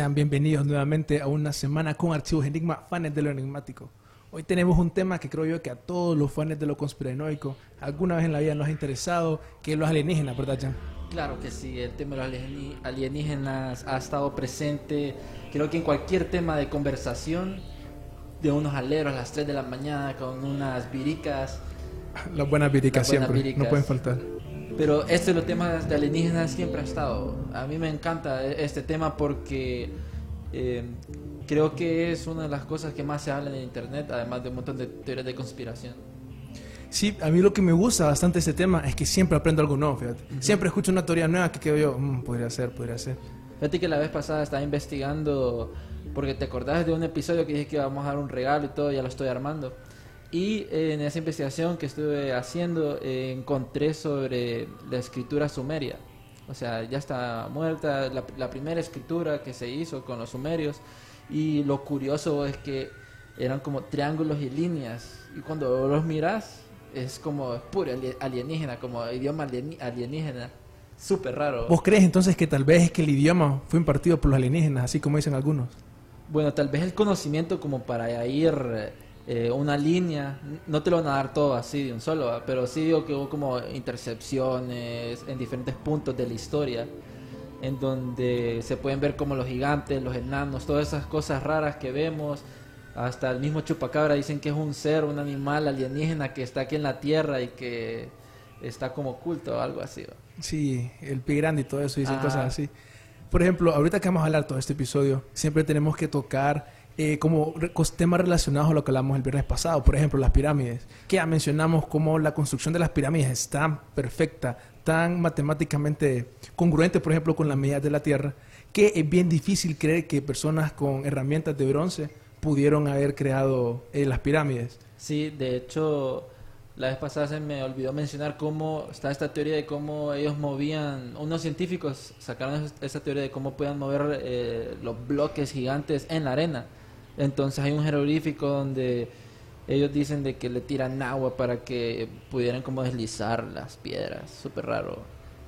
Sean bienvenidos nuevamente a una semana con Archivos Enigma, fans de lo enigmático. Hoy tenemos un tema que creo yo que a todos los fans de lo conspiranoico alguna vez en la vida nos ha interesado, que es los alienígenas, ¿verdad, Jan? Claro que sí, el tema de los alienígenas ha estado presente, creo que en cualquier tema de conversación, de unos aleros a las 3 de la mañana con unas viricas, Las buenas viricas Las buenas siempre, viricas. no pueden faltar. Pero este de los temas de alienígenas siempre ha estado. A mí me encanta e- este tema porque eh, creo que es una de las cosas que más se habla en internet, además de un montón de teorías de conspiración. Sí, a mí lo que me gusta bastante este tema es que siempre aprendo algo nuevo, fíjate. Siempre escucho una teoría nueva que quedo yo, "Mm, podría ser, podría ser. Fíjate que la vez pasada estaba investigando, porque te acordás de un episodio que dije que íbamos a dar un regalo y todo, ya lo estoy armando. Y eh, en esa investigación que estuve haciendo, eh, encontré sobre la escritura sumeria. O sea, ya está muerta la, la primera escritura que se hizo con los sumerios. Y lo curioso es que eran como triángulos y líneas. Y cuando los miras, es como puro ali- alienígena, como idioma alienígena. Súper raro. ¿Vos crees entonces que tal vez es que el idioma fue impartido por los alienígenas, así como dicen algunos? Bueno, tal vez el conocimiento como para ir eh, una línea, no te lo van a dar todo así de un solo, ¿va? pero sí digo que hubo como intercepciones en diferentes puntos de la historia, en donde se pueden ver como los gigantes, los enanos, todas esas cosas raras que vemos. Hasta el mismo chupacabra dicen que es un ser, un animal alienígena que está aquí en la tierra y que está como oculto o algo así. ¿va? Sí, el pie grande y todo eso, dicen Ajá. cosas así. Por ejemplo, ahorita que vamos a hablar todo este episodio, siempre tenemos que tocar eh, como temas relacionados a lo que hablamos el viernes pasado. Por ejemplo, las pirámides. Que mencionamos cómo la construcción de las pirámides es tan perfecta, tan matemáticamente congruente, por ejemplo, con las medidas de la Tierra, que es bien difícil creer que personas con herramientas de bronce pudieron haber creado eh, las pirámides. Sí, de hecho, la vez pasada se me olvidó mencionar cómo está esta teoría de cómo ellos movían, unos científicos sacaron es- esa teoría de cómo podían mover eh, los bloques gigantes en la arena. Entonces hay un jeroglífico donde ellos dicen de que le tiran agua para que pudieran como deslizar las piedras, súper raro.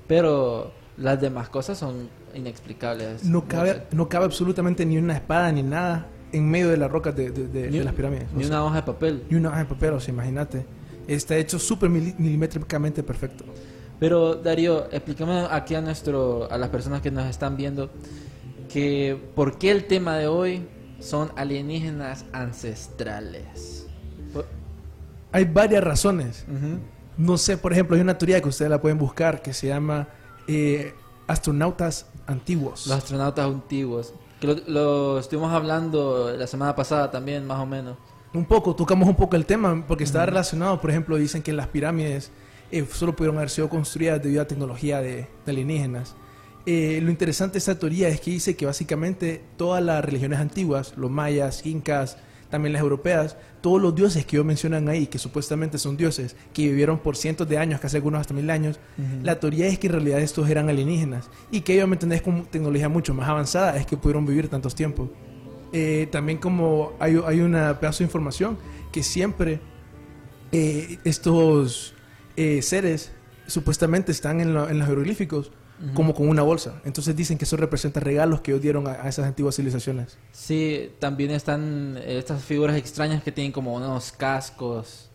Pero las demás cosas son inexplicables. No cabe, no cabe absolutamente ni una espada ni nada en medio de las rocas de, de- de- de las pirámides. O Ni sea, una hoja de papel. Ni una hoja de papel, o sea, imagínate. Está hecho súper mili- milimétricamente perfecto. Pero Darío, explícame aquí a nuestro, a las personas que nos están viendo, que por qué el tema de hoy son alienígenas ancestrales. Hay varias razones. Ujú. No sé, por ejemplo, hay una teoría que ustedes la pueden buscar que se llama eh, astronautas antiguos. Los astronautas antiguos. Que lo, lo estuvimos hablando la semana pasada también, más o menos. Un poco, tocamos un poco el tema porque está relacionado, por ejemplo, dicen que las pirámides eh, solo pudieron haber sido construidas debido a tecnología de, de alienígenas. Eh, lo interesante de esta teoría es que dice que básicamente todas las religiones antiguas, los mayas, incas, también las europeas, todos los dioses que ellos mencionan ahí, que supuestamente son dioses, que vivieron por cientos de años, casi algunos hasta mil años, la teoría es que en realidad estos eran alienígenas y que ellos, ¿me entendés?, con tecnología mucho más avanzada es que pudieron vivir tantos tiempos. Eh, también como hay, hay una pedazo de información que siempre eh, estos eh, seres supuestamente están en, lo- en los jeroglíficos como con una bolsa. Entonces dicen que eso representa regalos que ellos dieron a, a esas antiguas civilizaciones. Sí, también están eh, estas figuras extrañas que tienen como unos cascos,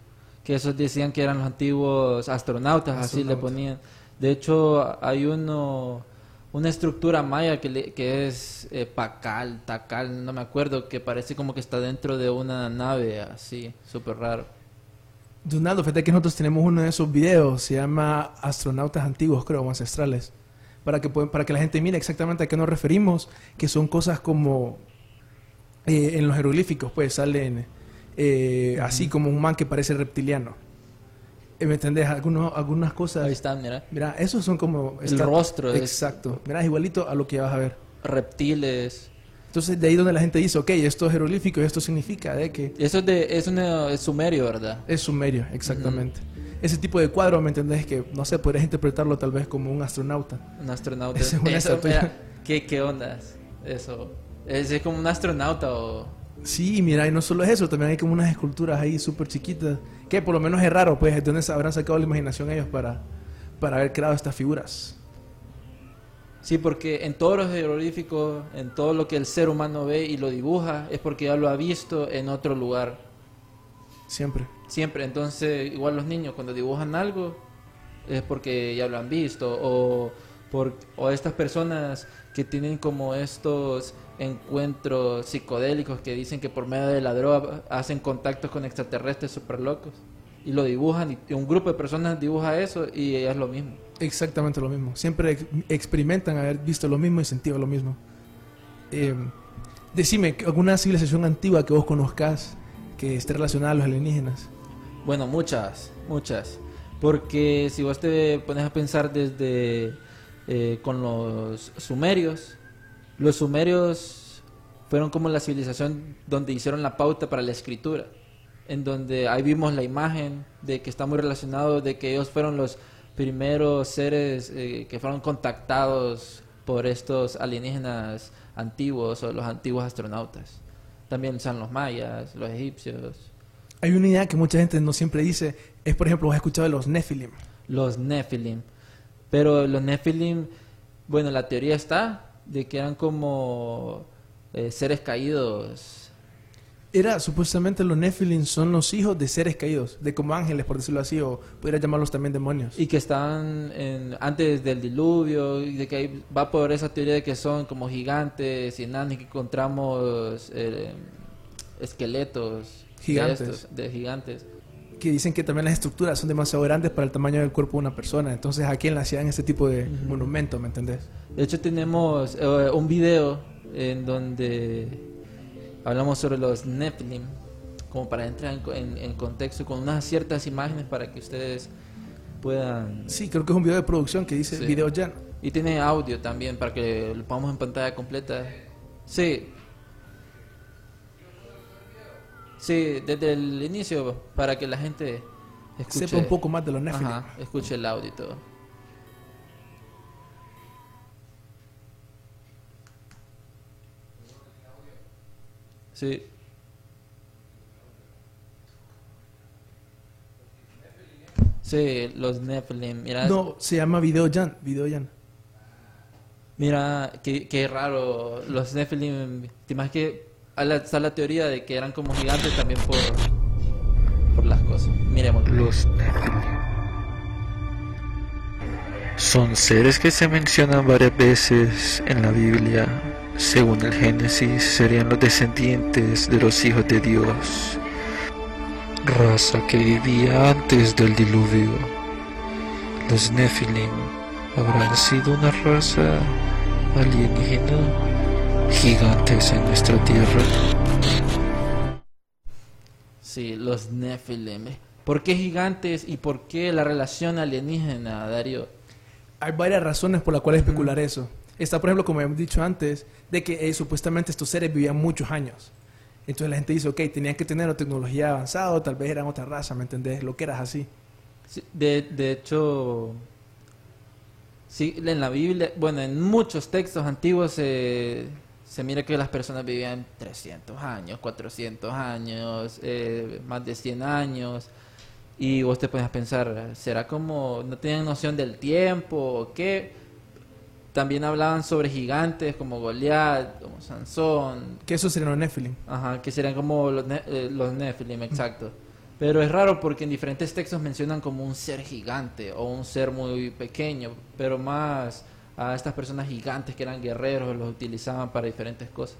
que esos decían que eran los antiguos astronautas, así le Astronautas. ponían. De hecho, hay uno, una estructura maya que, le- que es eh, pacal, tacal, no me acuerdo, que parece como que está dentro de una nave así, súper raro. Donaldo, fíjate que nosotros tenemos uno de esos videos, se llama Astronautas Antiguos, creo, o ancestrales, para que, para que la gente mire exactamente a qué nos referimos, que son cosas como eh, en los jeroglíficos, pues salen eh, así como un man que parece reptiliano. Eh, ¿Me entendés? Algunos, algunas cosas... Ahí están, mira. Mira, esos son como... El rostro es- Exacto. Mira, es igualito a lo que vas a ver. Reptiles. Entonces, de ahí donde la gente dice, ok, esto es jeroglífico, esto significa de que Eso es, de, es, una- es sumerio, ¿verdad? es sumerio, exactamente. Ese tipo de cuadro, ¿me entendés? Que, no sé, podrías interpretarlo tal vez como un astronauta. Un astronauta. Es una Eso, mira, ¿qué, ¿Qué ondas? Eso. Es, es como un astronauta o... Sí, mira, y no solo es eso, también hay como unas esculturas ahí súper chiquitas, que por lo menos es raro, pues, de dónde habrán sacado la imaginación ellos para, para haber creado estas figuras. Sí, porque en todos los jeroglíficos, en todo lo que el ser humano ve y lo dibuja, es porque ya lo ha visto en otro lugar. Siempre. Siempre. Entonces, igual los niños cuando dibujan algo, es porque ya lo han visto. O, por, o estas personas que tienen como estos encuentros psicodélicos que dicen que por medio de la droga hacen contactos con extraterrestres súper locos. Y lo dibujan, y- un grupo de personas dibuja eso y es lo mismo. Exactamente lo mismo. Siempre ex- experimentan haber visto lo mismo y sentido lo mismo. Eh, decime, ¿alguna civilización antigua que vos conozcas que esté relacionada a los alienígenas? Bueno, muchas, muchas. Porque si vos te pones a pensar desde eh, con los sumerios, los sumerios fueron como la civilización donde hicieron la pauta para la escritura, en donde ahí vimos la imagen de que está muy relacionado de que ellos fueron los primeros seres eh, que fueron contactados por estos alienígenas antiguos o los antiguos astronautas. También están los mayas, los egipcios. Hay una idea que mucha gente no siempre dice, es por ejemplo, has escuchado de los Nephilim. los Nephilim. Pero los Nephilim, bueno, la teoría está de que eran como eh, seres caídos. Era supuestamente los Nephilim son los hijos de seres caídos, de como ángeles, por decirlo así, o podría llamarlos también demonios. Y que estaban en- antes del diluvio, y de que ahí va por esa teoría de que son como gigantes y enanos, y que encontramos eh, esqueletos de Gigantes. estos, de gigantes. que dicen que también las estructuras son demasiado grandes para el tamaño del cuerpo de una persona. Entonces, ¿a quién le hacían este tipo de monumento, me entendés? De hecho, tenemos eh, un video en donde hablamos sobre los Nephilim, como para entrar en, en- en contexto con unas ciertas imágenes para que ustedes puedan... Sí, creo que es un video de producción que dice Sí. video ya. Y tiene audio también para que lo pongamos en pantalla completa. Sí. Sí, desde el inicio, para que la gente escuche, Sepa un poco más de los Nephilim. Ajá, escuche el audio y todo. Sí. Sí, los Nephilim. Mira, No, se llama video Jan, video Jan. mira qué, qué raro. Los Nephilim. ¿Te imaginas que está la teoría de que eran como gigantes también por, por las cosas? Miremos. Los. Son seres que se mencionan varias veces en la Biblia. Según el Génesis, serían los descendientes de los hijos de Dios, raza que vivía antes del diluvio. Los Nephilim habrán sido una raza alienígena gigantes en nuestra tierra. Sí, los Nephilim. ¿Por qué gigantes y por qué la relación alienígena, Darío? Hay varias razones por las cuales especular eso. Está, por ejemplo, como hemos dicho antes, de que eh, supuestamente estos seres vivían muchos años. Entonces la gente dice, ok, tenían que tener tecnología avanzada, o tal vez eran otra raza, ¿me entendés? Lo que eras así. Sí, de, de hecho, sí, en la Biblia, bueno, en muchos textos antiguos se, se mira que las personas vivían 300 años, 400 años, eh, más de 100 años. Y vos te pones a pensar, ¿será como no tenían noción del tiempo o qué? También hablaban sobre gigantes como Goliat, como Sansón, Que eso serían los Nephilim. Ajá, que serían como los, ne- eh, los Nephilim, exacto. Pero es raro porque en diferentes textos mencionan como un ser gigante o un ser muy pequeño, pero más a estas personas gigantes que eran guerreros, los utilizaban para diferentes cosas.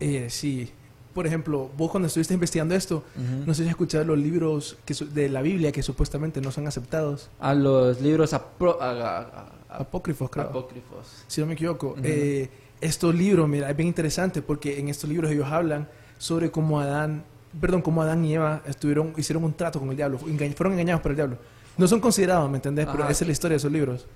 Eh, sí. Por ejemplo, vos cuando estuviste investigando esto, Ujú. no sé si has escuchado los libros que de la Biblia que supuestamente no son aceptados. A los libros apro- a- a- a- a- Apócrifos, creo. apócrifos. si no me equivoco. Ujú. Eh, estos libros, mira, es bien interesante porque en estos libros ellos hablan sobre cómo Adán, perdón, cómo Adán y Eva estuvieron, hicieron un trato con el diablo, enga- fueron engañados por el diablo. No son considerados, ¿me entendés? Pero Ajá. esa es la historia de esos libros.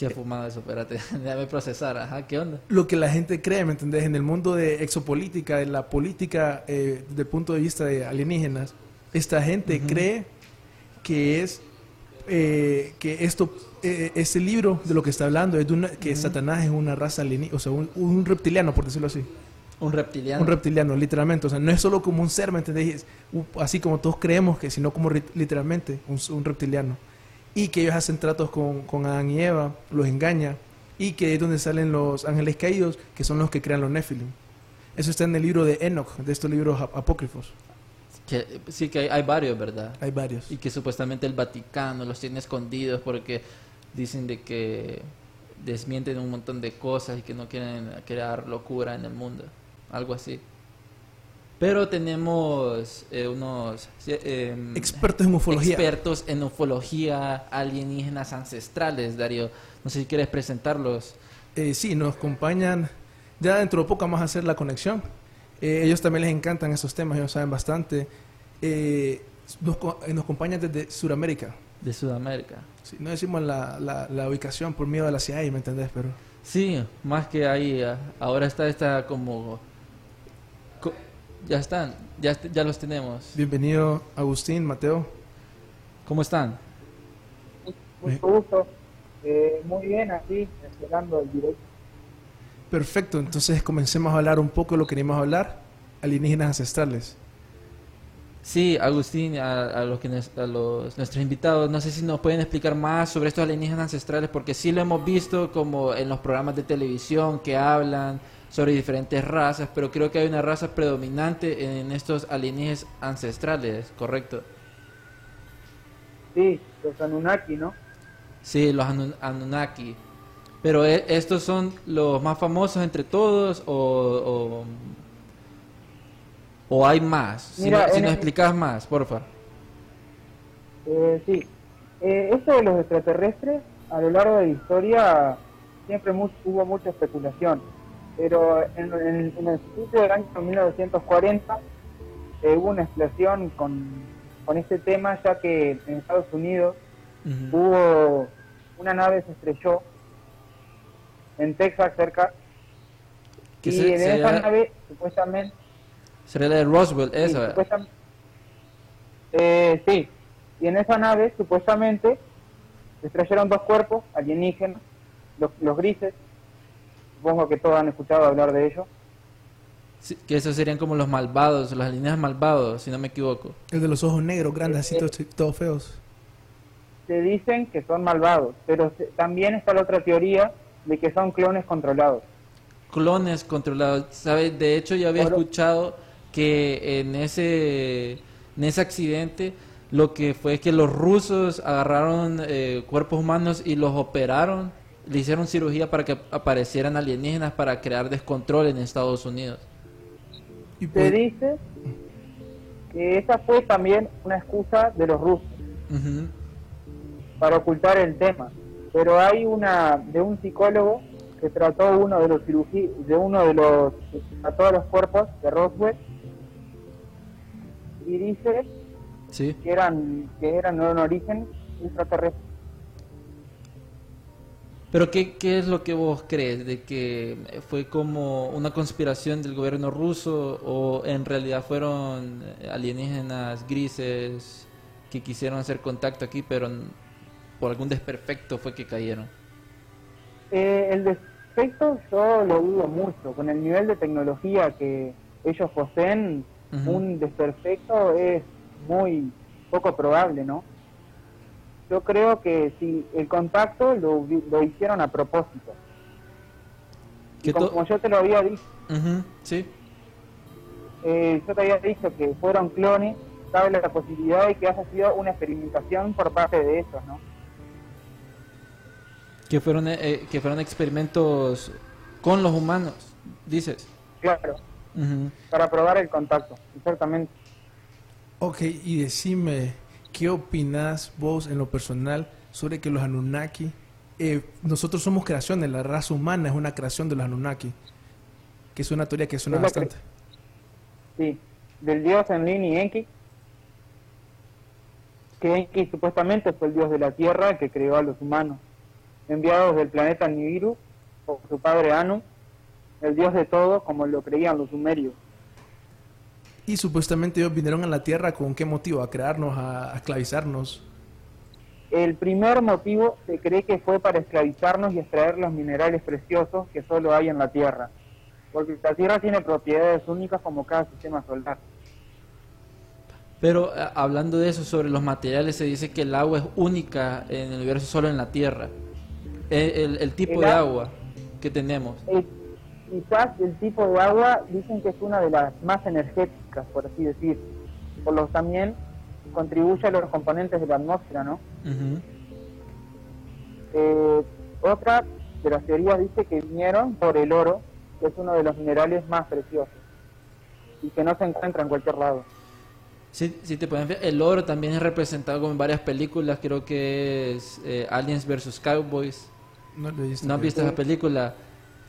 Qué fumada eso, espérate, déjame procesar, ajá, ¿qué onda? Lo que la gente cree, ¿me entendés? En el mundo de exopolítica, de la política eh, desde el punto de vista de alienígenas, esta gente cree que es eh, que esto eh, este libro de lo que está hablando es de una, que Satanás es una raza alienígena, o sea, un, un reptiliano, por decirlo así. Un reptiliano. Un reptiliano, literalmente. O sea, no es solo como un ser, ¿me entendés? Así como todos creemos que, sino como literalmente un, un reptiliano. Y que ellos hacen tratos con, con Adán y Eva, los engaña. Y que es donde salen los ángeles caídos, que son los que crean los Nephilim. Eso está en el libro de Enoch, de estos libros ap- apócrifos. Que- sí que hay, hay varios, ¿verdad? Hay varios. Y que supuestamente el Vaticano los tiene escondidos porque dicen de que desmienten un montón de cosas y que no quieren crear locura en el mundo. Algo así. Pero tenemos eh, unos eh, em, Expertos en ufología. expertos en ufología alienígenas ancestrales, Darío. No sé si quieres presentarlos. Eh, sí, nos acompañan. Ya dentro de poco vamos a hacer la conexión. Eh, ellos también les encantan esos temas, ellos saben bastante. Eh, nos, eh, nos acompañan desde Sudamérica. De Sudamérica. Sí, no decimos la, la, la ubicación por miedo a la CIA, ¿me entendés? Pero Sí, más que ahí, ah, ahora está esta como... Ya están, ya, ya los tenemos. bienvenido Agustín, Mateo. ¿Cómo están? Mucho gusto. Eh, muy bien, aquí, esperando el directo. Perfecto, entonces comencemos a hablar un poco de lo que queríamos hablar, alienígenas ancestrales. Sí, Agustín, a, a los que nos- a los, nuestros invitados, no sé si nos pueden explicar más sobre estos alienígenas ancestrales, porque sí lo hemos visto como en los programas de televisión que hablan sobre diferentes razas, pero creo que hay una raza predominante en estos alienígenas ancestrales, ¿correcto? Sí, los Anunnaki, ¿no? Sí, los Anun- Anunnaki. Pero ¿e- estos son los más famosos entre todos o, o, o hay más. Si, Mira, nos el- explicas más, porfa. Eh, sí. Eh, esto de los extraterrestres, a lo largo de la historia, siempre mu- hubo mucha especulación. Pero en, en- en el principio del año 1940 eh, hubo una explosión con, con este tema, ya que en Estados Unidos hubo una nave se estrelló en Texas cerca. Y se- en esa nave supuestamente Sería la de Roswell, Sí, esa. Eh, sí, y en esa nave supuestamente se estrellaron dos cuerpos alienígenas, los, los grises, supongo que todos han escuchado hablar de ellos. Sí, que esos serían como los malvados, los alienígenas malvados, si no me equivoco. El de los ojos negros, grandes, así todos, todos feos. Se dicen que son malvados, pero se- también está la otra teoría de que son clones controlados. Clones controlados. ¿Sabes? De hecho, yo había escuchado que en ese, en ese accidente lo que fue que los rusos agarraron eh, cuerpos humanos y los operaron, le hicieron cirugía para que aparecieran alienígenas para crear descontrol en Estados Unidos. Y Se pues, dice que esa fue también una excusa de los rusos. Para ocultar el tema. Pero hay una de un psicólogo que trató uno de los cirugí de uno de los que trató los cuerpos de Roswell y dice Sí. que eran que eran de un origen extraterrestre. Pero ¿qué, ¿qué es lo que vos crees? ¿De que fue como una conspiración del gobierno ruso o en realidad fueron eh, alienígenas grises que quisieron hacer contacto aquí, pero por algún desperfecto fue que cayeron? Eh, el defecto yo lo dudo mucho. Con el nivel de tecnología que ellos poseen, un desperfecto es muy poco probable, ¿no? Yo creo que si el contacto lo, lo hicieron a propósito. Y como, yo te lo había dicho, Sí. eh, yo te había dicho que fueron clones, cabe la posibilidad de que haya sido una experimentación por parte de ellos, ¿no? Que fueron, eh, que fueron experimentos con los humanos, dices. Claro, para probar el contacto, exactamente. Ok, y decime, ¿qué opinás vos en lo personal sobre que los Anunnaki, eh, nosotros somos creaciones, la raza humana es una creación de los Anunnaki, que es una teoría que suena bastante. Sí, del dios Enlil y Enki, que Enki supuestamente fue el dios de la tierra que creó a los humanos, enviados del planeta Nibiru por su padre Anu, el dios de todo como lo creían los sumerios. Y supuestamente ellos vinieron a la Tierra con qué motivo, a crearnos, a, a esclavizarnos. El primer motivo se cree que fue para esclavizarnos y extraer los minerales preciosos que solo hay en la Tierra, porque la Tierra tiene propiedades únicas como cada sistema solar. Pero a- hablando de eso, sobre los materiales, se dice que el agua es única en el universo, solo en la Tierra. El, el- el tipo El de agua que tenemos. Eh, quizás el tipo de agua dicen que es una de las más energéticas, por así decir, por lo que también contribuye a los componentes de la atmósfera, ¿no? Ujú. Eh, otra de las teorías dice que vinieron por el oro, que es uno de los minerales más preciosos y que no se encuentra en cualquier lado. Sí, sí te pueden ver. El oro también es representado como en varias películas. Creo que es eh, Aliens vs. Cowboys. No, lo he visto, ¿No has visto esa película?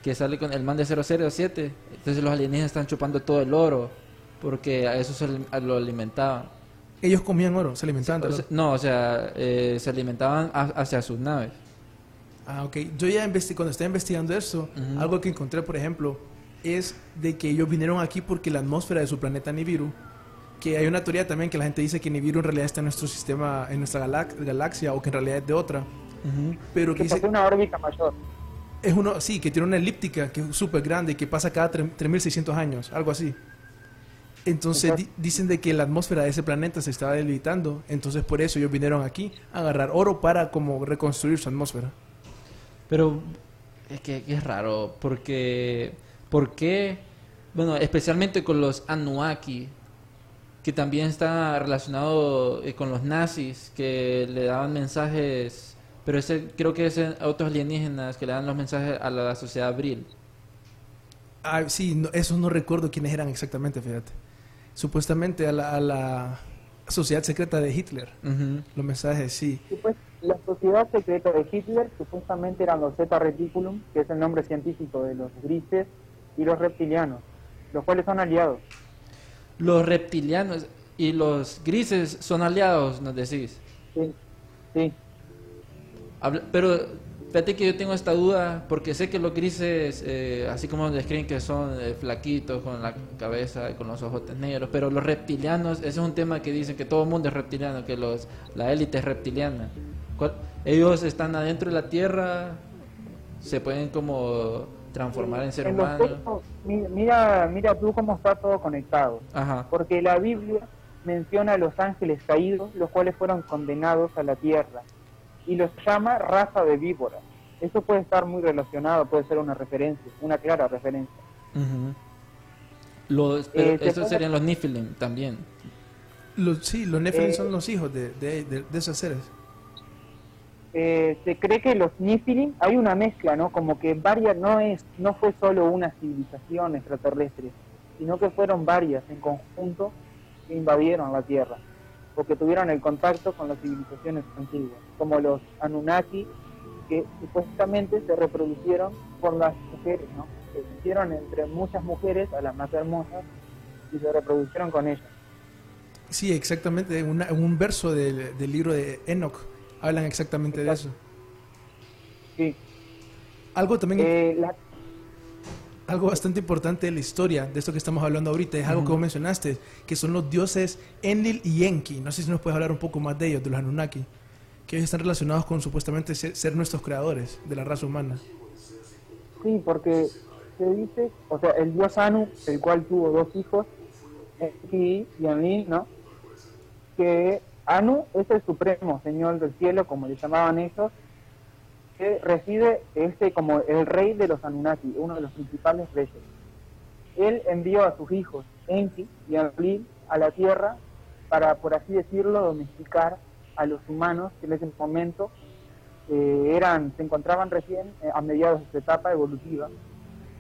Que sale con el man de 007. Entonces los alienígenas están chupando todo el oro. Porque a eso se lo alimentaban. Ellos comían oro, se alimentaban O sea, no, o sea, eh, se alimentaban a- hacia sus naves. Ah, ok. Yo ya cuando estaba investigando eso, Ujú. algo que encontré, por ejemplo, es de que ellos vinieron aquí porque la atmósfera de su planeta Nibiru, que hay una teoría también que la gente dice que Nibiru en realidad está en nuestro sistema, en nuestra galac- galaxia, o que en realidad es de otra, pero que Que dice, una órbita mayor. Es uno, sí, que tiene una elíptica que es súper grande y que pasa cada tre- 3600 años, algo así. Entonces di- dicen de que la atmósfera de ese planeta se estaba debilitando, entonces por eso ellos vinieron aquí a agarrar oro para como reconstruir su atmósfera. Pero es que, que es raro, porque, ¿por qué? Bueno, especialmente con los Anuaki, que también está relacionado eh, con los nazis, que le daban mensajes, pero ese, creo que es otros alienígenas que le dan los mensajes a la sociedad abril. Ah, sí, no, eso no recuerdo quiénes eran exactamente, fíjate. Supuestamente a la, a la sociedad secreta de Hitler. Ujú. Los mensajes, sí. Y pues, la sociedad secreta de Hitler supuestamente eran los Zeta Reticulum, que es el nombre científico de los grises, y los reptilianos, los cuales son aliados. Los reptilianos y los grises son aliados, nos decís. Sí, sí. Habla- pero fíjate que yo tengo esta duda porque sé que los grises, eh, así como describen que son eh, flaquitos con la cabeza y con los ojos negros, pero los reptilianos, ese es un tema que dicen que todo el mundo es reptiliano, que los la élite es reptiliana. ¿Cuál- Ellos están adentro de la Tierra, se pueden como transformar en ser En humano. textos, mi- mira, mira tú cómo está todo conectado. Ajá. Porque la Biblia menciona a los ángeles caídos, los cuales fueron condenados a la tierra, y los llama raza de víboras. Eso puede estar muy relacionado, puede ser una referencia, una clara referencia. Los, pero Eh, te esos serían los Nephilim también. Los, sí, los Nephilim Eh, son los hijos de, de, de- de esos seres. Eh, se cree que los Nephilim, hay una mezcla, ¿no? Como que varias, no es, no fue solo una civilización extraterrestre, sino que fueron varias en conjunto que invadieron la Tierra, o que tuvieron el contacto con las civilizaciones antiguas, como los Anunnaki, que supuestamente se reproducieron por las mujeres, ¿no? Se hicieron entre muchas mujeres a las más hermosas y se reproducieron con ellas. Sí, exactamente. En, una- un verso del, del libro de Enoch hablan exactamente de eso. Sí. Algo también, Eh, la- algo bastante importante de la historia, de esto que estamos hablando ahorita, es algo que vos mencionaste, que son los dioses Enlil y Enki. No sé si nos puedes hablar un poco más de ellos, de los Anunnaki, que están relacionados con supuestamente ser, ser nuestros creadores de la raza humana. Sí, porque se dice, o sea, el dios Anu, el cual tuvo dos hijos, Enki y Enlil, ¿no? Que Anu es el supremo señor del cielo, como le llamaban ellos, que reside este como el rey de los Anunnaki, uno de los principales reyes. Él envió a sus hijos, Enki y Enlil, a la tierra para, por así decirlo, domesticar a los humanos que en ese momento eh, eran, se encontraban recién eh, a mediados de su etapa evolutiva,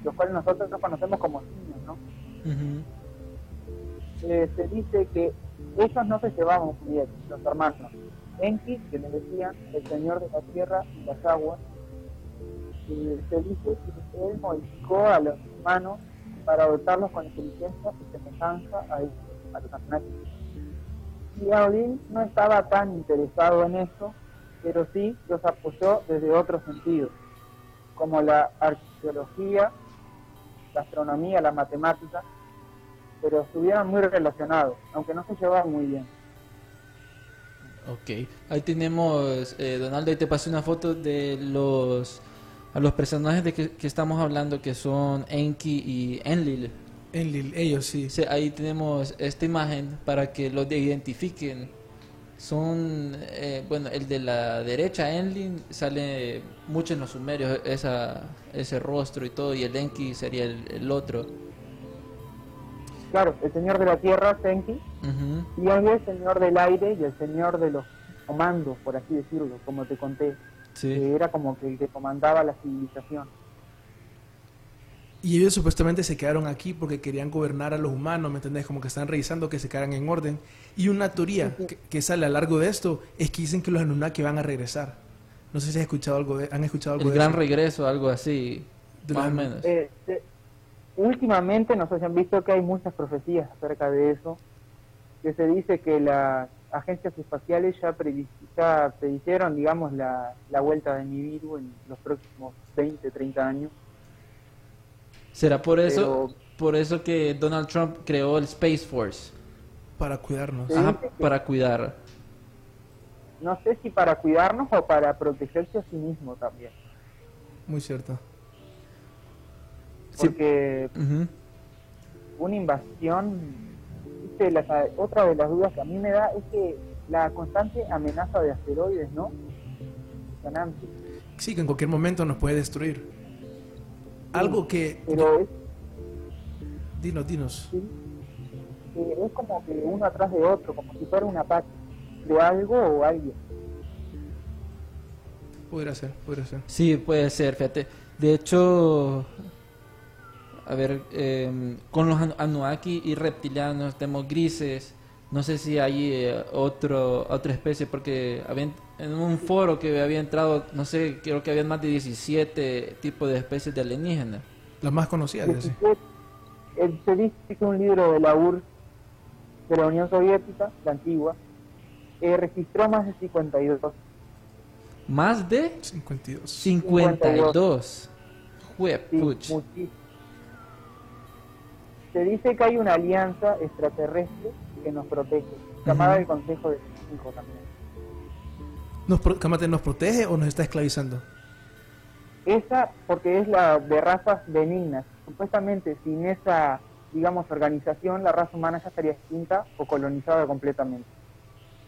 los cuales nosotros nos conocemos como niños, ¿no? Eh, se dice que ellos no se llevaban bien, los hermanos. Enki, que le decían el señor de la tierra y las aguas, eh, se dice que él modificó a los humanos para dotarlos con inteligencia y semejanza a, ellos, a los. Y Odín no estaba tan interesado en eso, pero sí los apoyó desde otros sentidos, como la arqueología, la astronomía, la matemática, pero estuvieron muy relacionados, aunque no se llevaban muy bien. Ok, ahí tenemos, eh, Donaldo, ahí te pasé una foto de los a los personajes de que, que estamos hablando que son Enki y Enlil. Enlil, ellos sí. Sí, ahí tenemos esta imagen para que los identifiquen. Son, eh, bueno, el de la derecha, Enlil, sale mucho en los sumerios esa, ese rostro y todo, y el Enki sería el, el otro. Claro, el señor de la tierra, Senki, Ujú. y hoy el señor del aire y el señor de los comandos, por así decirlo, como te conté, Sí. que era como que el que comandaba la civilización. Y ellos supuestamente se quedaron aquí porque querían gobernar a los humanos, ¿me entendés? Como que están revisando que se quedaran en orden. Y una teoría que, que sale a lo largo de esto es que dicen que los Anunnaki van a regresar. No sé si has escuchado algo de, han escuchado algo El de gran eso. regreso, algo así, De más o menos. Eh, eh, últimamente, no sé si han visto que hay muchas profecías acerca de eso, que se dice que las agencias espaciales ya, predijeron, digamos, la, la vuelta de Nibiru en los próximos 20, 30 años. ¿Será por eso, pero- por eso que Donald Trump creó el Space Force? Para cuidarnos. Ajá, para cuidar. No sé si para cuidarnos o para protegerse a sí mismo también. Muy cierto. Sí. Porque una invasión, viste, las- otra de las dudas que a mí me da es que la constante amenaza de asteroides, ¿no? Impresionante. Sí, que en cualquier momento nos puede destruir. Algo que... Pero es, Dinos, dinos. sí, que es como que uno atrás de otro, como si fuera un ataque de algo o alguien. Podría ser, podría ser. Sí, puede ser, fíjate. De hecho, a ver, eh, con los Anu- Anunnaki y reptilianos tenemos grises. No sé si hay eh, otro, otra especie, porque habían, en un foro que había entrado, no sé, creo que habían más de 17 tipos de especies de alienígenas. Las más conocidas, sí. 17, el- se dice que un libro de la URSS, de la Unión Soviética, la antigua, eh, registró más de 52. Más de 52. 52. Sí, Juepuch. muchísimo. Se dice que hay una alianza extraterrestre que nos protege, llamada Ujú. el Consejo de Cinco también. ¿Nos, pro- Cámate, ¿Nos protege o nos está esclavizando? Esa, porque es la de razas benignas. Supuestamente, sin esa, digamos, organización, la raza humana ya estaría extinta o colonizada completamente.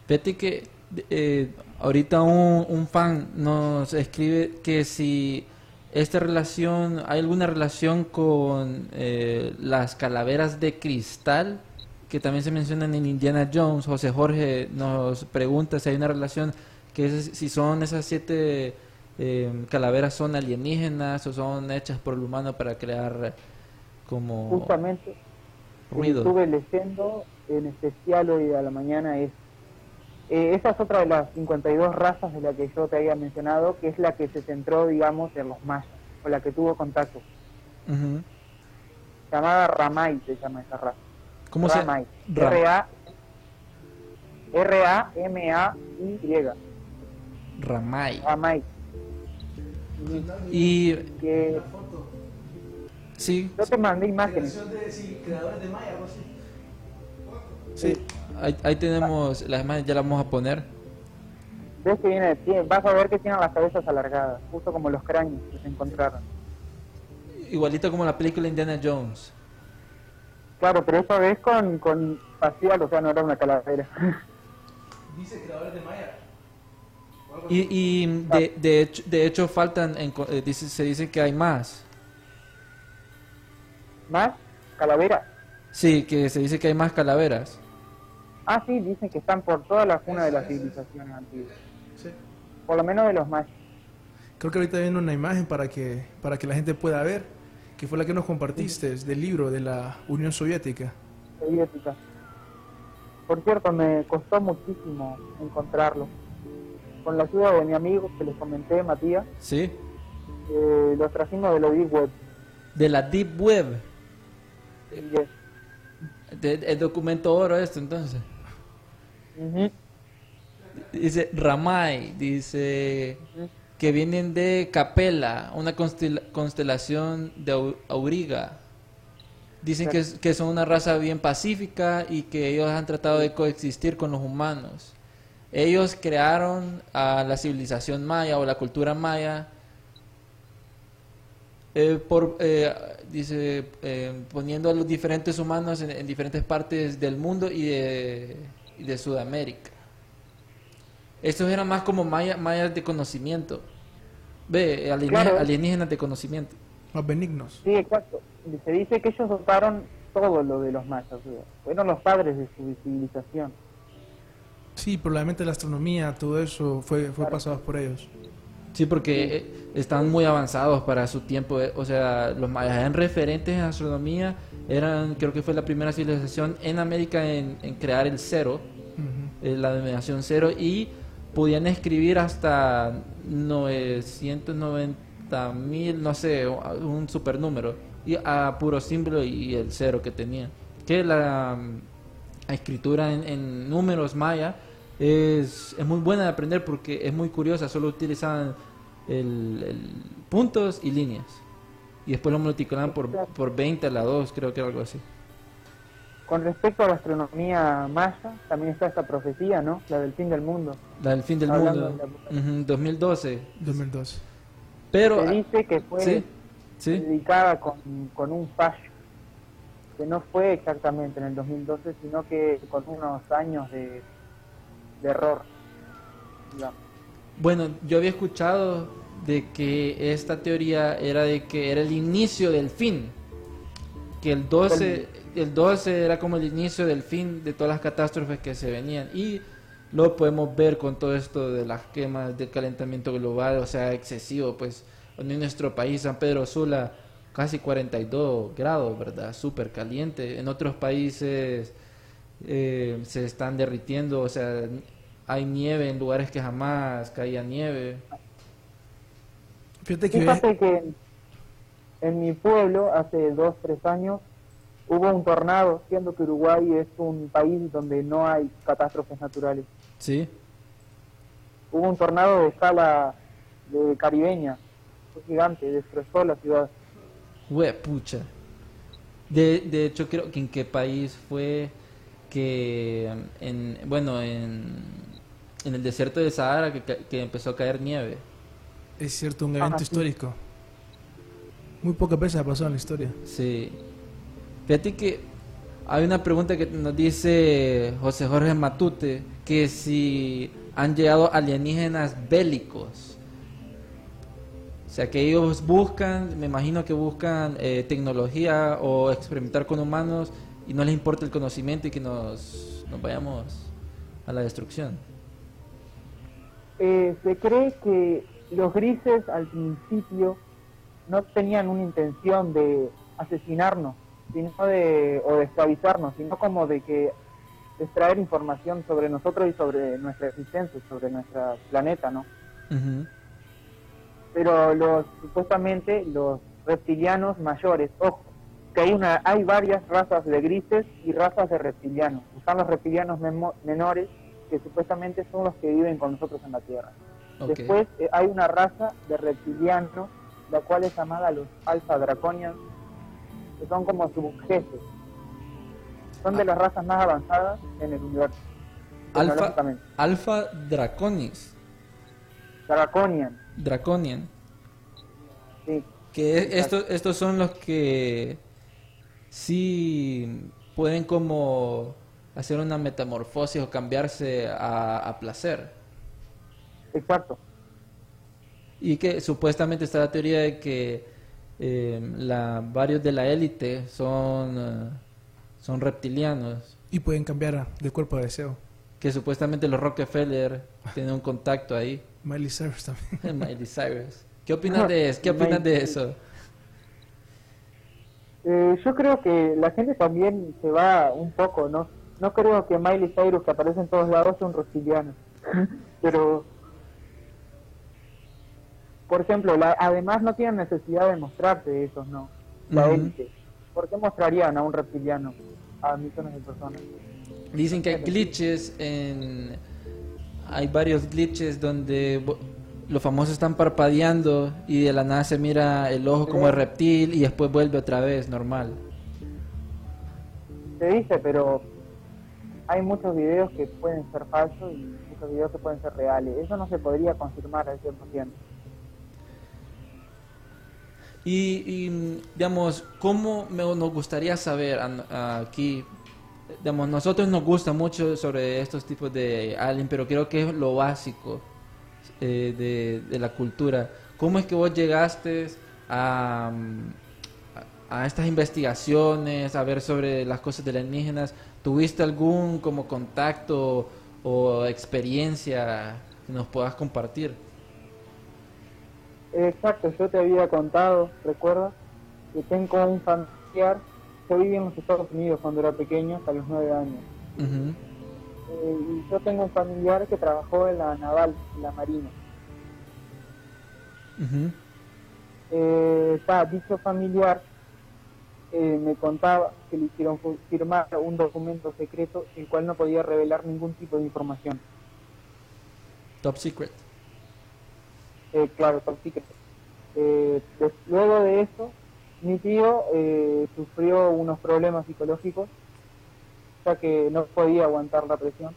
Fíjate que eh, ahorita un, un fan nos escribe que si esta relación, hay alguna relación con eh, las calaveras de cristal que también se mencionan en Indiana Jones. José Jorge nos pregunta si hay una relación, que es- si son esas siete eh, calaveras son alienígenas o son hechas por el humano para crear como Justamente, ruido. estuve leyendo en especial hoy a la mañana es eh, esa es otra de las 52 razas de la que yo te había mencionado, que es la que se centró, digamos, en los mayas, con la que tuvo contacto. Llamada Ramay se llama esa raza. ¿Cómo se Ramay. Ra- R-A R-A-M-A-Y. Ramay. Ramay. Y Que sí, yo te mandé imágenes. Sí. Ahí, ahí tenemos las imágenes, ya las vamos a poner. Ves que viene, vas a ver que tienen las cabezas alargadas, justo como los cráneos que se encontraron. Igualito como la película Indiana Jones. Claro, pero esta vez con, con facial, o sea, no era una calavera. Dice creadores de Maya. Y, y de, de, hecho, de hecho faltan, en co- eh, dice- se dice que hay más. ¿Más? ¿Calavera? Sí, que se dice que hay más calaveras. Ah, sí, dicen que están por toda la cuna de las civilizaciones antiguas. Sí. Por lo menos de los mayas. Creo que ahorita viene una imagen para que, para que la gente pueda ver, que fue la que nos compartiste del libro de la Unión Soviética. soviética. Por cierto, me costó muchísimo encontrarlo. Con la ayuda de mi amigo que les comenté, Matías, Sí. eh, lo trajimos de la Deep Web. De la Deep Web. Y es- De- el documento oro esto, entonces. Dice Ramay, dice que vienen de Capella, una constel- constelación de Au- Auriga. Dicen que, que son una raza bien pacífica y que ellos han tratado de coexistir con los humanos. Ellos crearon a la civilización maya o la cultura maya eh, por, eh, dice, eh, poniendo a los diferentes humanos en, en diferentes partes del mundo y de, y de Sudamérica. Estos eran más como maya- mayas de conocimiento. Ve, alienígenas, Claro. alienígenas de conocimiento. Más benignos. Sí, exacto. Se dice que ellos dotaron todo lo de los mayas. o sea, fueron los padres de su civilización. Sí, probablemente la astronomía, todo eso fue, fue pasado por ellos. Sí, porque eh, están muy avanzados para su tiempo. eh, O sea, los mayas eran referentes en astronomía. Eran, creo que fue la primera civilización en América en, en crear el cero, eh, la denominación cero, y podían escribir hasta 990 mil, no sé, un supernúmero, y a puro símbolo y el cero que tenían. Que la, mm, la escritura en, en números maya es, es muy buena de aprender porque es muy curiosa, solo utilizaban el, el puntos y líneas. Y después lo multiplicaban por, por 20 a la 2, creo que era algo así. Con respecto a la astronomía maya, también está esta profecía, ¿no? La del fin del mundo. La del fin del Hablando mundo, de la- Ujú, 2012. 2012. Pero, Se dice que fue sí, sí. dedicada con, con un fallo, que no fue exactamente en el 2012, sino que con unos años de, de error. digamos. Bueno, yo había escuchado de que esta teoría era de que era el inicio del fin. Que el 12, el 12 era como el inicio del fin de todas las catástrofes que se venían. Y lo podemos ver con todo esto de las quemas, del calentamiento global, o sea, excesivo. Pues en nuestro país, San Pedro Sula, casi 42 grados, ¿verdad? Súper caliente. En otros países eh, se están derritiendo, o sea, hay nieve en lugares que jamás caía nieve. Fíjate que Fíjate que en, en mi pueblo, hace dos, tres años, hubo un tornado, siendo que Uruguay es un país donde no hay catástrofes naturales. Sí, Hubo un tornado de escala de caribeña, fue gigante, destrozó la ciudad. pucha. De, de hecho, creo que en qué país fue que, en, bueno, en, en el desierto del Sahara que, que empezó a caer nieve. Es cierto, un evento Ajá, sí. histórico. Muy pocas veces ha pasado en la historia. Sí. Fíjate que hay una pregunta que nos dice José Jorge Matute, que si han llegado alienígenas bélicos. O sea, que ellos buscan, me imagino que buscan eh, tecnología o experimentar con humanos y no les importa el conocimiento y que nos, nos vayamos a la destrucción. Eh, se cree que los grises al principio no tenían una intención de asesinarnos, sino de, o de esclavizarnos, sino como de que extraer información sobre nosotros y sobre nuestra existencia, sobre nuestro planeta, ¿no? Pero los supuestamente los reptilianos mayores, ojo, que hay una hay varias razas de grises y razas de reptilianos. Están los reptilianos menores que supuestamente son los que viven con nosotros en la Tierra. Después eh, hay una raza de reptilianos, la cual es llamada los Alpha Draconians, que son como subjefes. Son de las razas más avanzadas en el universo. Alfa. Alfa Draconis, Draconian, Draconian. sí. Que e- estos, estos son los que sí pueden como hacer una metamorfosis o cambiarse a, a placer. Exacto. Y que supuestamente está la teoría de que eh, la, varios de la élite son, eh, son reptilianos. Y pueden cambiar de cuerpo a deseo. que supuestamente los Rockefeller tienen un contacto ahí. Miley Cyrus también. Miley Cyrus. ¿Qué opinas de eso? ¿Qué opinas de eso? Eh, yo creo que la gente también se va un poco, ¿no? No creo que Miley Cyrus, que aparece en todos lados, sea un reptiliano. Pero, por ejemplo, la, además no tienen necesidad de mostrarte esos, ¿no? La élite. ¿Por qué mostrarían a un reptiliano a millones de personas? Dicen que hay glitches en... Hay varios glitches donde los famosos están parpadeando y de la nada se mira el ojo como de reptil y después vuelve otra vez normal. Se dice, pero hay muchos videos que pueden ser falsos y muchos videos que pueden ser reales. Eso no se podría confirmar al 100%. Y, digamos, ¿cómo me, nos gustaría saber aquí? Digamos, nosotros nos gusta mucho sobre estos tipos de alien, pero creo que es lo básico eh, de, la cultura. ¿Cómo es que vos llegaste a, a, estas investigaciones, a ver sobre las cosas de las alienígenas? ¿Tuviste algún como contacto o experiencia que nos puedas compartir? Exacto, yo te había contado, ¿recuerdas? Que tengo un familiar, yo viví en los Estados Unidos cuando era pequeño, hasta los nueve años. Eh, y yo tengo un familiar que trabajó en la naval, en la marina. Eh, dicho familiar eh, me contaba que le hicieron firmar un documento secreto el cual no podía revelar ningún tipo de información. Top secret. Eh, claro, top secret. Eh, des- luego de eso, mi tío eh, sufrió unos problemas psicológicos, ya que no podía aguantar la presión.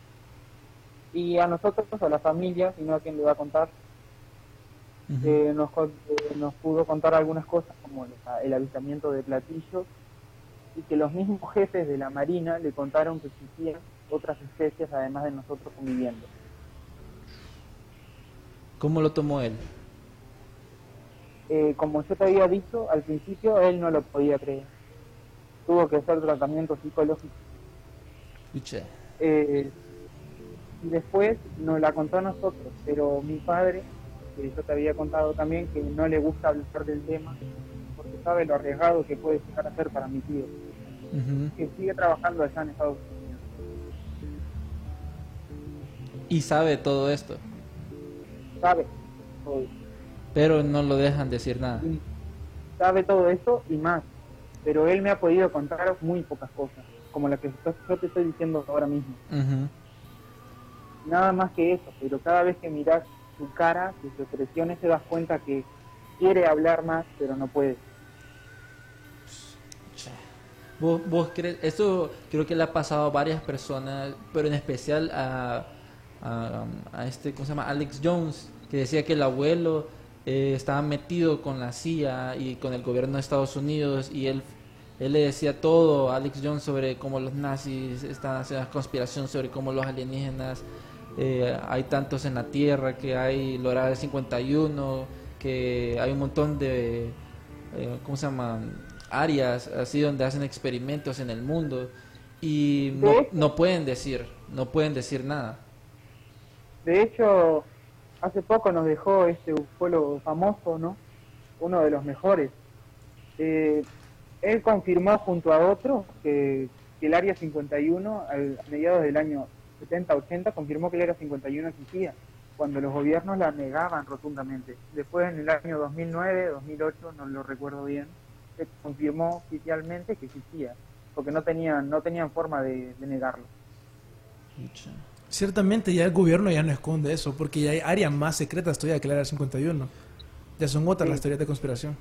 Y a nosotros, a la familia, sino a quien le va a contar, eh, nos, nos pudo contar algunas cosas como el, el avistamiento de platillos y que los mismos jefes de la marina le contaron que existían otras especies además de nosotros conviviendo. ¿Cómo lo tomó él? Eh, como yo te había dicho, al principio él no lo podía creer. Tuvo que hacer tratamiento psicológico. Eh, y después nos la contó a nosotros, pero mi padre, que yo te había contado también, que no le gusta hablar del tema, porque sabe lo arriesgado que puede llegar a ser para mi tío, que sigue trabajando allá en Estados Unidos. Y sabe todo esto, Sabe todo, pero no lo dejan decir nada. y sabe todo esto y más, pero él me ha podido contar muy pocas cosas, como la que yo te estoy diciendo ahora mismo. Nada más que eso, pero cada vez que miras su cara, sus expresiones, te das cuenta que quiere hablar más, pero no puede. ¿Vos, vos crees? Eso creo que le ha pasado a varias personas, pero en especial a, a, a este, ¿cómo se llama? Alex Jones, que decía que el abuelo eh, estaba metido con la CIA y con el gobierno de Estados Unidos y él, él le decía todo a Alex Jones sobre cómo los nazis están haciendo conspiración sobre cómo los alienígenas eh, hay tantos en la Tierra, que hay el Área 51, que hay un montón de, eh, ¿cómo se llaman? Áreas así donde hacen experimentos en el mundo y no, no pueden decir, no pueden decir nada. De hecho, hace poco nos dejó este ufólogo famoso, ¿no? Uno de los mejores. Eh, él confirmó junto a otro que, el Área 51, al, a mediados del año 70-80, confirmó que el Área 51 existía, cuando los gobiernos la negaban rotundamente. Después, en el año 2009-2008, no lo recuerdo bien, se confirmó oficialmente que existía, porque no tenían, no tenían forma de negarlo. Ciertamente ya el gobierno ya no esconde eso, porque ya hay áreas más secretas todavía que la Área 51. Ya son otras Sí. las teorías de conspiración.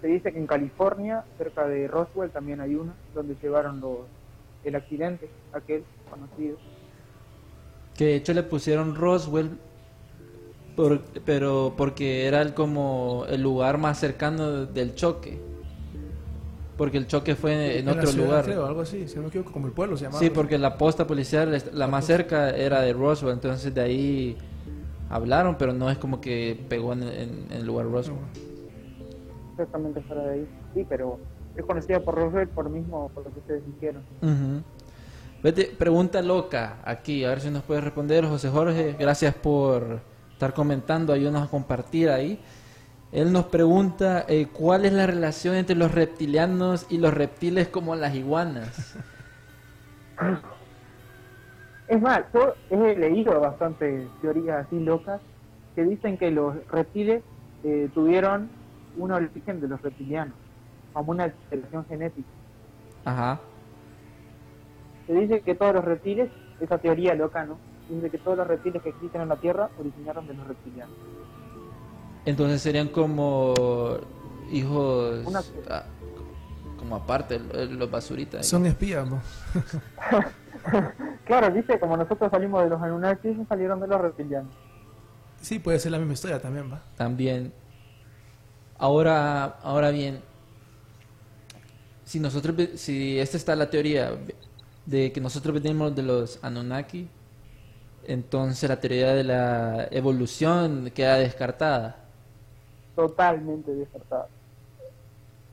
Se dice que en California, cerca de Roswell, también hay una, donde llevaron los, el accidente, aquel conocido. Que de hecho le pusieron Roswell, por- pero porque era el, como el lugar más cercano del choque. Porque el choque fue en la otro ciudad, lugar. creo, algo así, si no me equivoco, como el pueblo se llama. Sí, porque la posta policial, la más cerca era de Roswell, entonces de ahí hablaron, pero no es como que pegó en, en- en el lugar Roswell. Exactamente fuera de ahí. Sí, pero es conocida por Roswell por mismo, por lo que ustedes dijeron. Ujú. Vete, pregunta loca aquí, a ver si nos puede responder José Jorge. Gracias por estar comentando, ayúdanos a compartir ahí. Él nos pregunta eh, cuál es la relación entre los reptilianos y los reptiles como las iguanas. Es más, yo he leído bastante teorías así locas que dicen que los reptiles eh, tuvieron un origen de los reptilianos, como una alteración genética. Ajá. Se dice que todos los reptiles, esa teoría loca, ¿no? Dice que todos los reptiles que existen en la Tierra originaron de los reptilianos. Entonces serían como hijos... Una- ah, como aparte, los basuritas. Son espías, mo. Claro, dice, como nosotros salimos de los Anunnaki, ellos salieron de los reptilianos. Sí, puede ser la misma historia también, va. También. Ahora, ahora bien, si nosotros, si esta está la teoría de que nosotros venimos de los Anunnaki, entonces la teoría de la evolución queda descartada. Totalmente descartados.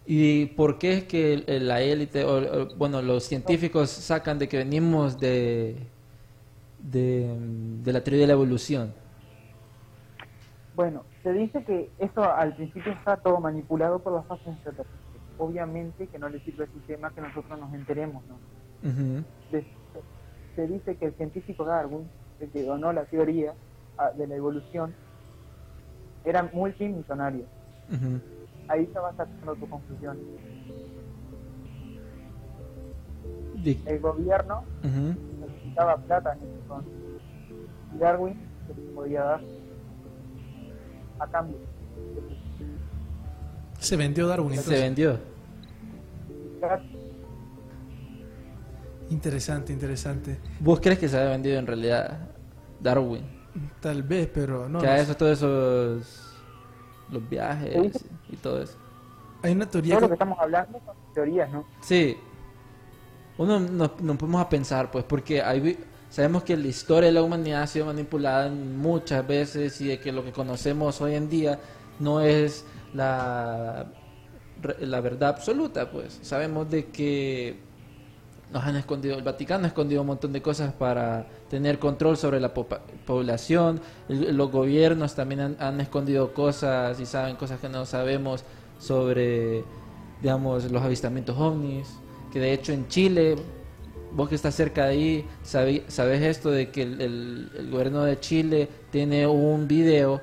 ¿Y por qué es que la élite, o, o, bueno, los científicos sacan de que venimos de, de, de la teoría de la evolución? Bueno, se dice que esto al principio está todo manipulado por las fases extraterrestres. Obviamente que no le sirve el sistema que nosotros nos enteremos, ¿no? Se dice que el científico Darwin, el que donó la teoría ah, de la evolución, era multimillonario. Ahí se va sacando tu conclusión. De- El gobierno necesitaba plata en ese entonces. Y Darwin se les podía dar a cambio. Se vendió Darwin. Se entonces. vendió. Interesante, interesante. ¿Vos crees que se haya vendido en realidad Darwin? Tal vez, pero no. que no a sé. eso, todos esos. los viajes Sí. y todo eso. Hay una teoría Todo lo que estamos hablando son teorías, ¿no? Sí. Uno nos, nos ponemos a pensar, pues, porque hay, sabemos que la historia de la humanidad ha sido manipulada muchas veces y de que lo que conocemos hoy en día no es la, la verdad absoluta, pues. Sabemos de que nos han escondido, el Vaticano ha escondido un montón de cosas para tener control sobre la popa- población, los gobiernos también han, escondido cosas y saben cosas que no sabemos sobre, digamos, los avistamientos ovnis, que de hecho en Chile, vos que estás cerca de ahí, sabi- sabes esto de que el, el- el gobierno de Chile tiene un video,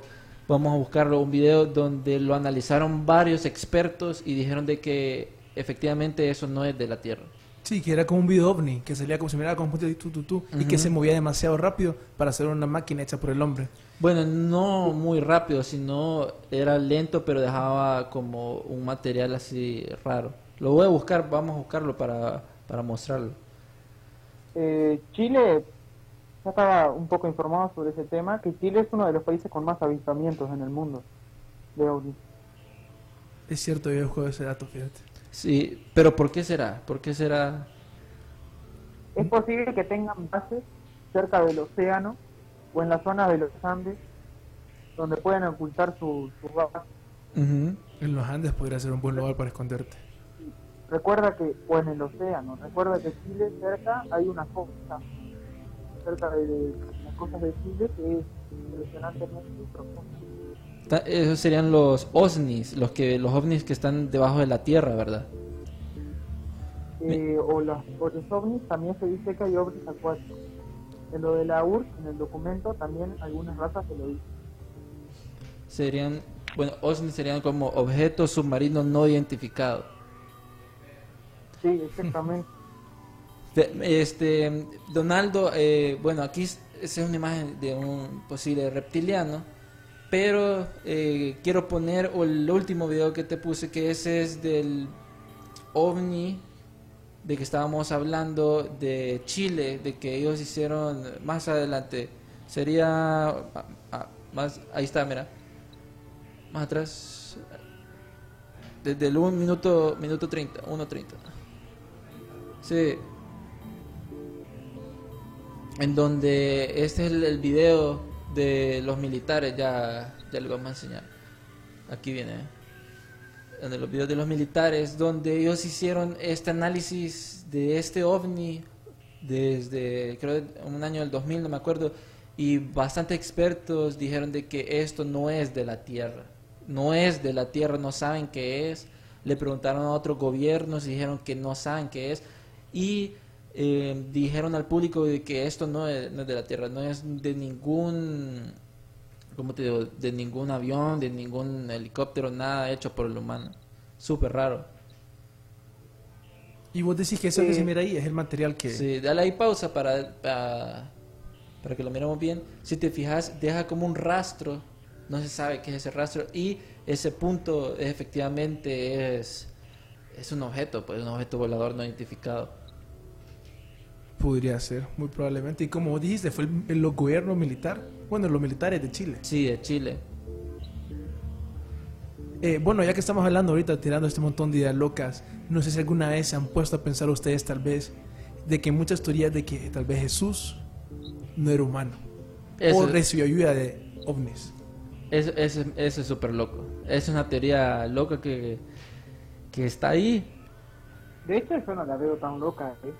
vamos a buscarlo, un video donde lo analizaron varios expertos y dijeron de que efectivamente eso no es de la Tierra. Sí, que era como un video ovni, que salía como si mirara como un tu, tu, tu, y que se movía demasiado rápido para ser una máquina hecha por el hombre. Bueno, no muy rápido, sino era lento, pero dejaba como un material así raro. Lo voy a buscar, vamos a buscarlo para, para mostrarlo. Eh, Chile, ya estaba un poco informado sobre ese tema, que Chile es uno de los países con más avistamientos en el mundo de ovnis. Es cierto, yo busco ese dato, fíjate. Sí, pero ¿por qué será? ¿Por qué será? Es posible que tengan bases cerca del océano o en la zona de los Andes, donde pueden ocultar su, su base. Ujú. En los Andes podría ser un buen lugar para esconderte. Recuerda que, o en el océano, recuerda que Chile cerca hay una costa, cerca de, de las costas de Chile, que es impresionantemente profunda. Esos serían los OVNIs, los que los ovnis que están debajo de la tierra, ¿verdad? Eh, o, las, o los ovnis, también se dice que hay ovnis acuáticos. En lo de la URSS, en el documento, también algunas razas se lo dicen. Serían, bueno, OVNIs serían como objetos submarinos no identificados. Sí, exactamente. Te- Este, Donaldo, eh, bueno, aquí es una imagen de un posible reptiliano, pero eh, quiero poner el último video que te puse, que ese es del ovni de que estábamos hablando de Chile, de que ellos hicieron más adelante. Sería ah, ah, más, ahí está, mira, más atrás, desde el 1 minuto, minuto 30, 1.30. Sí. En donde este es el, el video de los militares, ya, ya le vamos a enseñar. Aquí viene. ¿eh? En los videos de los militares, donde ellos hicieron este análisis de este ovni desde creo un año del 2000, no me acuerdo, y bastantes expertos dijeron de que esto no es de la Tierra, no es de la Tierra, no saben qué es. Le preguntaron a otros gobiernos y dijeron que no saben qué es. Y eh, dijeron al público de que esto no es, no es de la Tierra, no es de ningún, ¿cómo te digo? De ningún avión, de ningún helicóptero, nada hecho por el humano. Súper raro. Y vos decís que eso que Sí. se mira ahí es el material que... Sí, dale ahí pausa para, para, para que lo miremos bien. Si te fijas, deja como un rastro, no se sabe qué es ese rastro, y ese punto efectivamente es, es un objeto, pues un objeto volador no identificado. Podría ser, muy probablemente. Y como vos dijiste, fue el, el gobierno militar. Bueno, los militares de Chile. Sí, de Chile. Eh, bueno, ya que estamos hablando ahorita, tirando este montón de ideas locas, no sé si alguna vez se han puesto a pensar ustedes, tal vez, de que muchas teorías de que tal vez Jesús no era humano. Eso, O recibió ayuda de ovnis. eso, eso, eso es súper loco. Es una teoría loca que, que está ahí. De hecho, yo no la veo tan loca, ¿eh?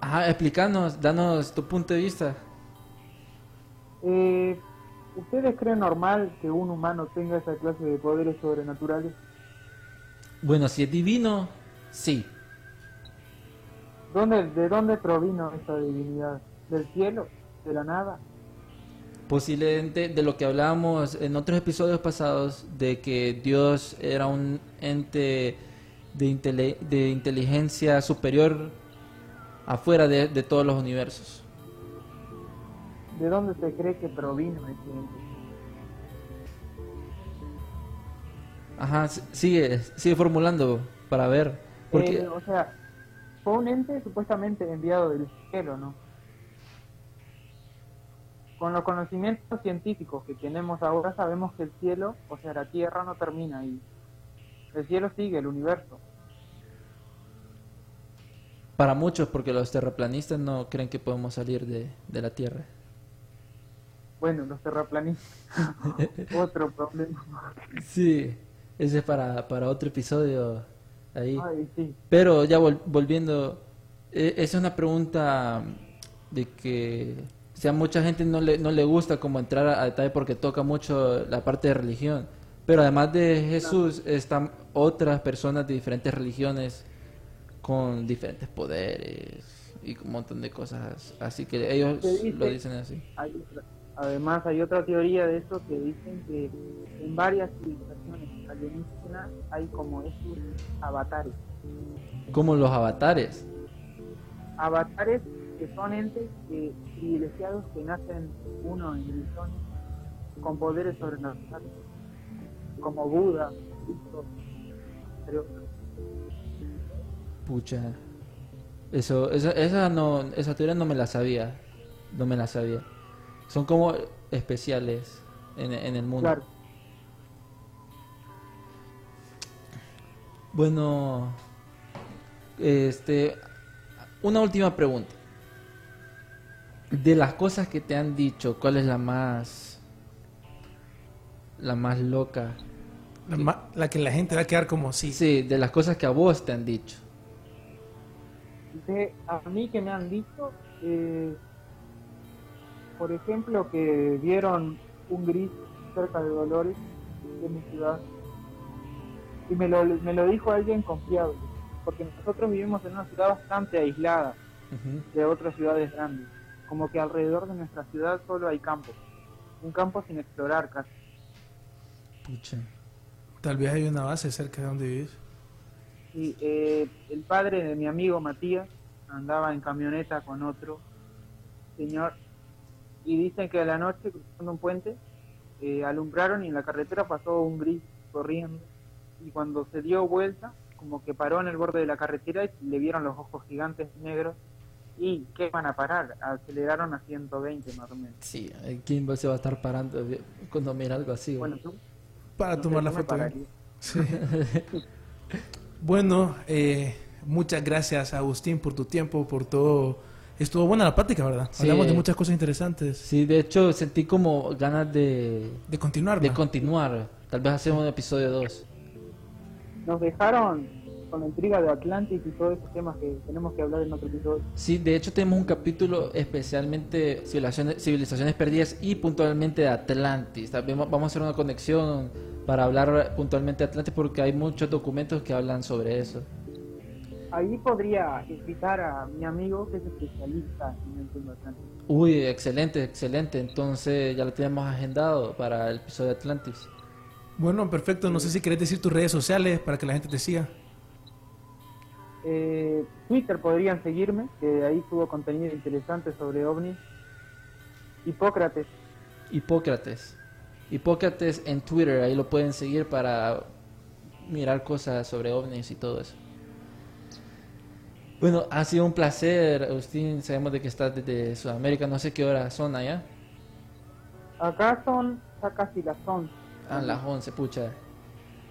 Ajá, explícanos, danos tu punto de vista. Eh, ¿Ustedes creen normal que un humano tenga esa clase de poderes sobrenaturales? Bueno, si es divino, sí. ¿Dónde, ¿De dónde provino esa divinidad? ¿Del cielo? ¿De la nada? Posiblemente de lo que hablábamos en otros episodios pasados, de que Dios era un ente de, intele- de inteligencia superior afuera de, de todos los universos. ¿De dónde se cree que provino ese ente? Ajá, sigue, sigue formulando para ver. Porque, Eh, o sea, fue un ente supuestamente enviado del cielo, ¿no? Con los conocimientos científicos que tenemos ahora sabemos que el cielo, o sea, la Tierra no termina ahí. El cielo sigue, el universo. Para muchos, porque los terraplanistas no creen que podemos salir de, de la Tierra. Bueno, los terraplanistas, otro problema. Sí, ese es para, para otro episodio ahí. Ay, sí. Pero ya vol- volviendo, eh, esa es una pregunta de que o sea, mucha gente no le, no le gusta como entrar a, a detalle porque toca mucho la parte de religión. Pero además de Jesús están otras personas de diferentes religiones con diferentes poderes y un montón de cosas. Así que ellos dice- lo dicen así. Hay otra- además hay otra teoría de eso que dicen que en varias civilizaciones alienígenas hay como estos avatares. Como los avatares. Avatares que son entes que, privilegiados que nacen uno en millones con poderes sobrenaturales, como Buda, Cristo, entre otros. Pucha. Eso, esa, esa, no, esa teoría no me la sabía. No me la sabía. Son como especiales en, en el mundo. Claro. Bueno, este, una última pregunta. De las cosas que te han dicho, ¿cuál es la más, la más loca? La, ma- la que la gente va a quedar como sí. Sí, de las cosas que a vos te han dicho. De, a mí que me han dicho, eh, por ejemplo, que vieron un gris cerca de Dolores, de mi ciudad, y me lo, me lo dijo alguien confiable, porque nosotros vivimos en una ciudad bastante aislada de otras ciudades grandes, como que alrededor de nuestra ciudad solo hay campos, un campo sin explorar casi. Pucha. Tal vez hay una base cerca de donde vivís. Y eh, el padre de mi amigo Matías andaba en camioneta con otro señor y dicen que a la noche cruzando un puente eh, alumbraron y en la carretera pasó un gris corriendo y cuando se dio vuelta como que paró en el borde de la carretera y le vieron los ojos gigantes negros y ¿qué van a parar? Aceleraron a 120 más o menos. Sí, eh, ¿quién va- se va a estar parando vi- cuando mira algo así? Bueno, tú, Para no tomar sé, la foto. ¿eh? Sí. bueno, eh, muchas gracias Agustín por tu tiempo, por todo. Estuvo buena la plática, ¿verdad? Sí. Hablamos de muchas cosas interesantes. Sí, de hecho sentí como ganas de, De continuar. de continuar. Tal vez hacemos un episodio 2. Nos dejaron con la intriga de Atlantis y todos esos temas que tenemos que hablar en otro episodio. Sí, de hecho tenemos un capítulo especialmente civilizaciones, civilizaciones perdidas y puntualmente de Atlantis. También vamos a hacer una conexión para hablar puntualmente de Atlantis porque hay muchos documentos que hablan sobre eso. Ahí podría invitar a mi amigo que es especialista en el tema Atlantis. Uy, excelente, excelente. Entonces ya lo tenemos agendado para el episodio de Atlantis. Bueno, perfecto. No sé si querés decir tus redes sociales para que la gente te siga. Eh, Twitter podrían seguirme, que ahí subo contenido interesante sobre ovnis. Hipócrates, Hipócrates. Hipócrates en Twitter, ahí lo pueden seguir para mirar cosas sobre ovnis y todo eso. Bueno, ha sido un placer, Agustín. Sabemos de que estás desde Sudamérica, no sé qué hora son allá. acá son ya casi las 11. Ah, las 11, pucha.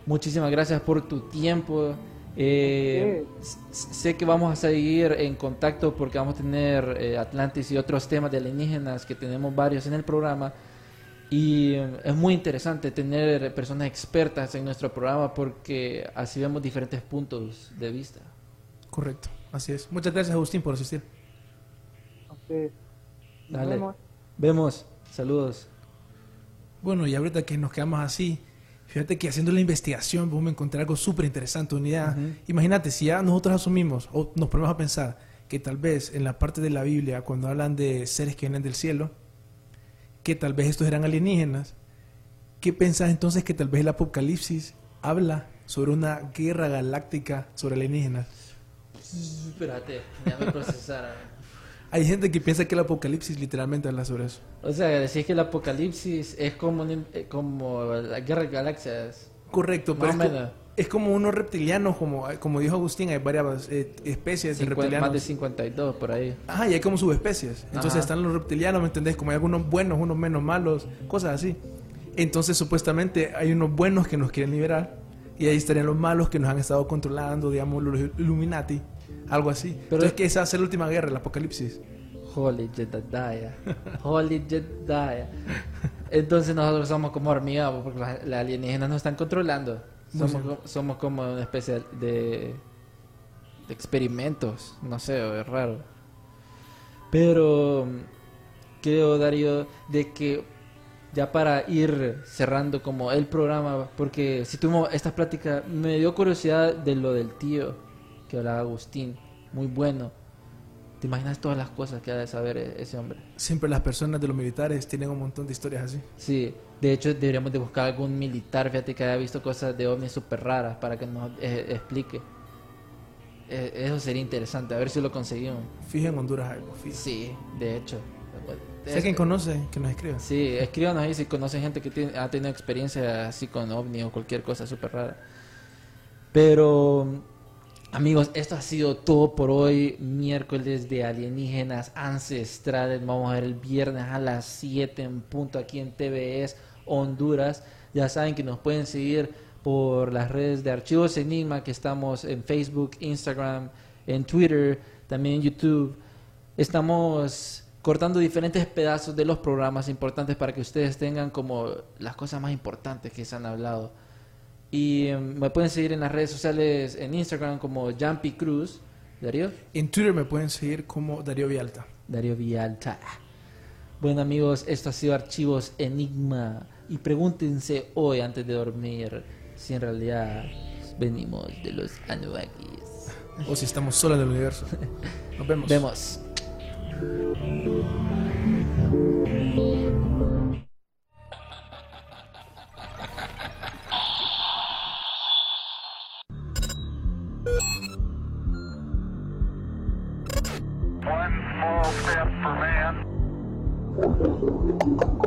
Muchísimas gracias por tu tiempo. Eh, sé que vamos a seguir en contacto porque vamos a tener eh, Atlantis y otros temas de alienígenas que tenemos varios en el programa. Y es muy interesante tener personas expertas en nuestro programa porque así vemos diferentes puntos de vista. Correcto, así es. Muchas gracias, Agustín, por asistir. Nos Dale. vemos. Vemos, saludos. Bueno, y ahorita que nos quedamos así, fíjate que haciendo la investigación vamos a encontrar algo súper interesante, unidad. Imagínate, si ya nosotros asumimos o nos ponemos a pensar que tal vez en la parte de la Biblia, cuando hablan de seres que vienen del cielo, que tal vez estos eran alienígenas, ¿qué pensás entonces que tal vez el Apocalipsis habla sobre una guerra galáctica sobre alienígenas? Espérate, ya me procesaron. Hay gente que piensa que el Apocalipsis literalmente habla sobre eso. O sea, decís que el apocalipsis es como, un- eh, como la guerra de galaxias. Correcto, pero es, co- es como unos reptilianos, como, como dijo Agustín, hay varias eh, especies de Cincuen- reptilianos. más de 52 por ahí. Ajá, y hay como subespecies. Entonces Ajá. están los reptilianos, ¿me entendés? Como hay algunos buenos, unos menos malos, cosas así. Entonces supuestamente hay unos buenos que nos quieren liberar y ahí estarían los malos que nos han estado controlando, digamos, los Illuminati, algo así. Pero- Entonces que esa va a ser la última guerra, el apocalipsis. Holy Jedediah. Holy Jedediah. Entonces nosotros somos como hormigas porque las, las alienígenas nos están controlando. Somos, somos como una especie de, de experimentos. No sé, es raro. Pero creo, Darío, de que ya para ir cerrando como el programa, porque si tuvimos esta plática, me dio curiosidad de lo del tío que hablaba Agustín. Muy bueno. ¿Te imaginas todas las cosas que ha de saber e- ese hombre? Siempre las personas de los militares tienen un montón de historias así. Sí, de hecho deberíamos de buscar algún militar, fíjate que haya visto cosas de ovnis súper raras para que nos eh, explique. Eh, eso sería interesante, a ver si lo conseguimos. Fija en Honduras algo, fija. Sí, de hecho. Si alguien conoce, que nos escriba. Sí, escríbanos ahí si conocen gente que tiene- ha tenido experiencia así con ovni o cualquier cosa súper rara. Pero, amigos, esto ha sido todo por hoy. Miércoles de alienígenas ancestrales. Vamos a ver el viernes a las 7 en punto aquí en TVS Honduras. Ya saben que nos pueden seguir por las redes de Archivos Enigma, que estamos en Facebook, Instagram, en Twitter, también en YouTube. Estamos cortando diferentes pedazos de los programas importantes para que ustedes tengan como las cosas más importantes que se han hablado. Y eh, me pueden seguir en las redes sociales en Instagram como Jumpy Cruz. Darío. En Twitter me pueden seguir como Darío Vialta. Darío Villalta. Bueno amigos, esto ha sido Archivos Enigma. Y pregúntense hoy antes de dormir si en realidad venimos de los Anunnakis. O si estamos solos del universo. Nos vemos. Vemos. Thank you.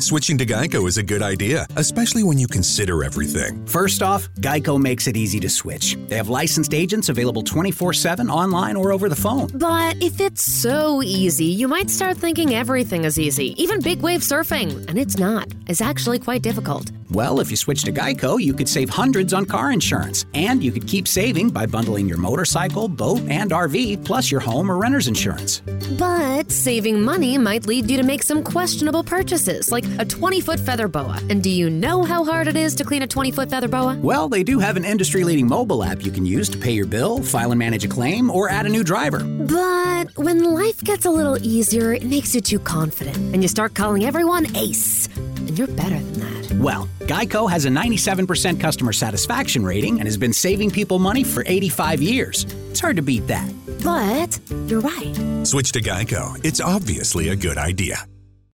Switching to Geico is a good idea, especially when you consider everything. First off, Geico makes it easy to switch. They have licensed agents available 24 7 online or over the phone. But if it's so easy, you might start thinking everything is easy, even big wave surfing. And it's not. It's actually quite difficult. Well, if you switch to Geico, you could save hundreds on car insurance. And you could keep saving by bundling your motorcycle, boat, and RV, plus your home or renter's insurance. But saving money might lead you to make some questionable purchases, like a 20 foot feather boa. And do you know how hard it is to clean a 20 foot feather boa? Well, they do have an industry leading mobile app you can use to pay your bill, file and manage a claim, or add a new driver. But when life gets a little easier, it makes you too confident, and you start calling everyone ace. And you're better than that. Well, Geico has a 97% customer satisfaction rating and has been saving people money for 85 years. It's hard to beat that. But you're right. Switch to Geico. It's obviously a good idea.